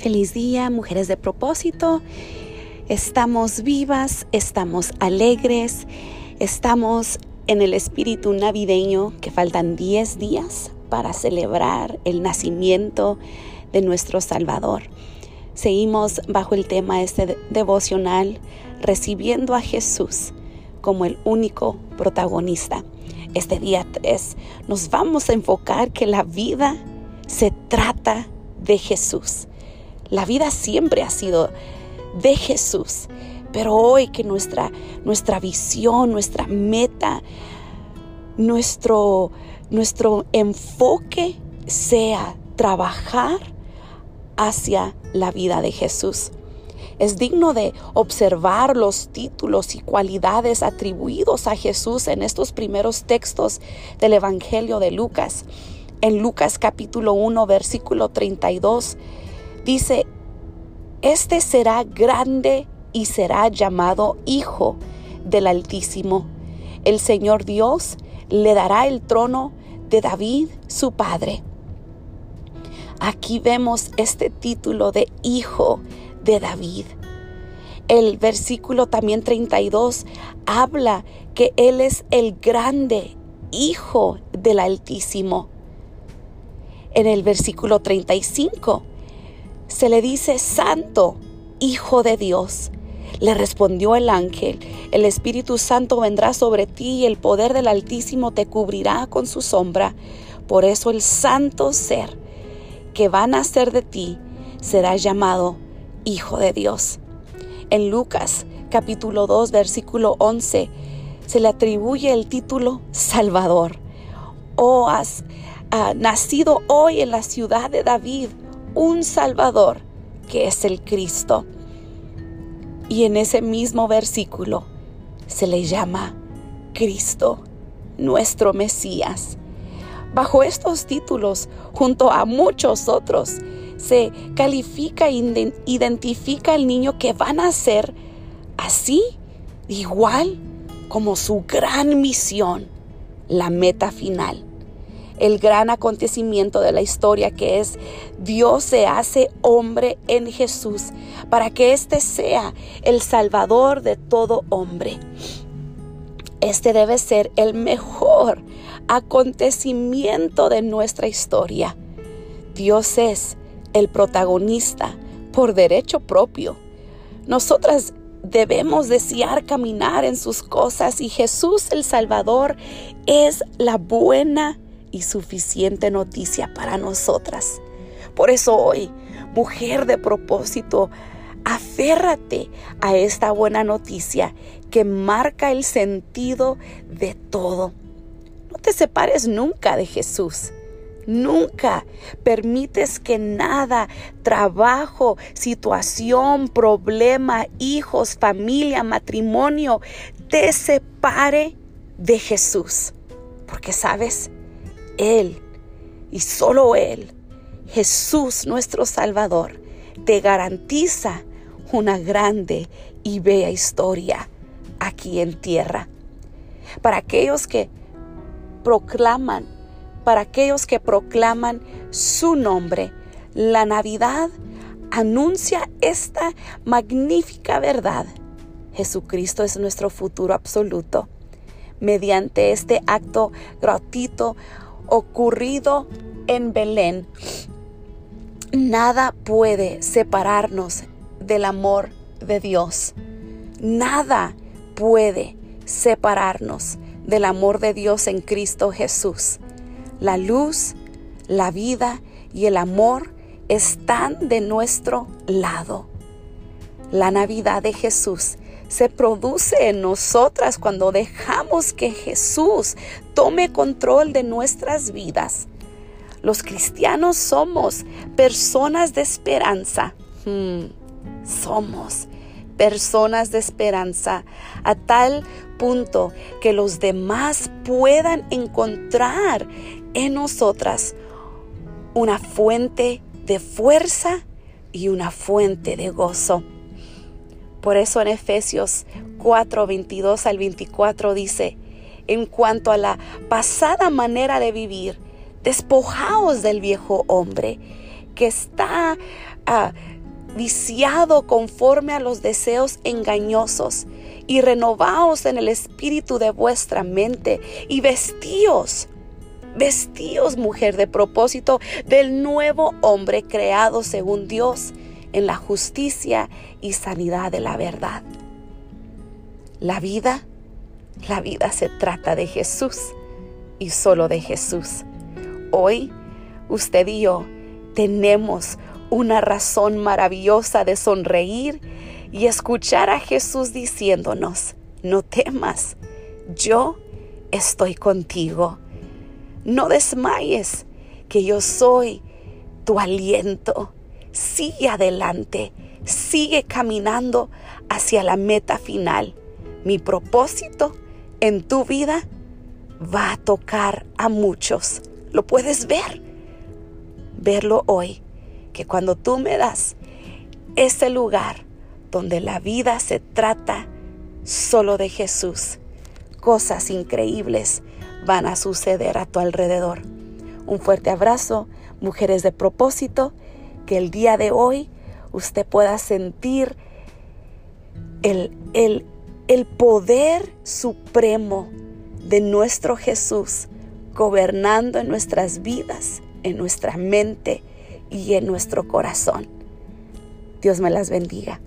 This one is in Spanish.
Feliz día, mujeres de propósito. Estamos vivas, estamos alegres, estamos en el espíritu navideño que faltan 10 días para celebrar el nacimiento de nuestro Salvador. Seguimos bajo el tema este devocional, recibiendo a Jesús como el único protagonista. Este día 3 nos vamos a enfocar que la vida se trata de Jesús. La vida siempre ha sido de Jesús, pero hoy que nuestra, nuestra visión, nuestra meta, nuestro, nuestro enfoque sea trabajar hacia la vida de Jesús. Es digno de observar los títulos y cualidades atribuidos a Jesús en estos primeros textos del Evangelio de Lucas. En Lucas capítulo 1, versículo 32 Dice, este será grande y será llamado Hijo del Altísimo. El Señor Dios le dará el trono de David, su padre. Aquí vemos este título de Hijo de David. El versículo también 32 habla que Él es el grande Hijo del Altísimo. En el versículo 35 se le dice santo, hijo de Dios. Le respondió el ángel, el Espíritu Santo vendrá sobre ti y el poder del Altísimo te cubrirá con su sombra. Por eso el santo ser que va a nacer de ti será llamado Hijo de Dios. En Lucas capítulo 2 versículo 11 se le atribuye el título Salvador. Oh, has ah, nacido hoy en la ciudad de David un Salvador que es el Cristo. Y en ese mismo versículo se le llama Cristo, nuestro Mesías. Bajo estos títulos, junto a muchos otros, se califica e identifica al niño que va a nacer así, igual como su gran misión, la meta final el gran acontecimiento de la historia que es Dios se hace hombre en Jesús para que éste sea el salvador de todo hombre. Este debe ser el mejor acontecimiento de nuestra historia. Dios es el protagonista por derecho propio. Nosotras debemos desear caminar en sus cosas y Jesús el Salvador es la buena y suficiente noticia para nosotras. Por eso hoy, mujer de propósito, aférrate a esta buena noticia que marca el sentido de todo. No te separes nunca de Jesús. Nunca permites que nada, trabajo, situación, problema, hijos, familia, matrimonio, te separe de Jesús. Porque sabes, él y solo Él, Jesús nuestro Salvador, te garantiza una grande y bella historia aquí en tierra. Para aquellos que proclaman, para aquellos que proclaman su nombre, la Navidad anuncia esta magnífica verdad. Jesucristo es nuestro futuro absoluto. Mediante este acto gratuito, ocurrido en Belén, nada puede separarnos del amor de Dios. Nada puede separarnos del amor de Dios en Cristo Jesús. La luz, la vida y el amor están de nuestro lado. La Navidad de Jesús se produce en nosotras cuando dejamos que Jesús tome control de nuestras vidas. Los cristianos somos personas de esperanza. Hmm, somos personas de esperanza a tal punto que los demás puedan encontrar en nosotras una fuente de fuerza y una fuente de gozo. Por eso en Efesios 4, 22 al 24 dice, en cuanto a la pasada manera de vivir, despojaos del viejo hombre que está ah, viciado conforme a los deseos engañosos y renovaos en el espíritu de vuestra mente y vestíos Vestíos, mujer de propósito, del nuevo hombre creado según Dios en la justicia y sanidad de la verdad. La vida, la vida se trata de Jesús y solo de Jesús. Hoy, usted y yo tenemos una razón maravillosa de sonreír y escuchar a Jesús diciéndonos, no temas, yo estoy contigo no desmayes, que yo soy tu aliento. Sigue adelante, sigue caminando hacia la meta final. Mi propósito en tu vida va a tocar a muchos. Lo puedes ver. Verlo hoy, que cuando tú me das ese lugar donde la vida se trata solo de Jesús, cosas increíbles van a suceder a tu alrededor. Un fuerte abrazo, mujeres de propósito, que el día de hoy usted pueda sentir el, el, el poder supremo de nuestro Jesús gobernando en nuestras vidas, en nuestra mente y en nuestro corazón. Dios me las bendiga.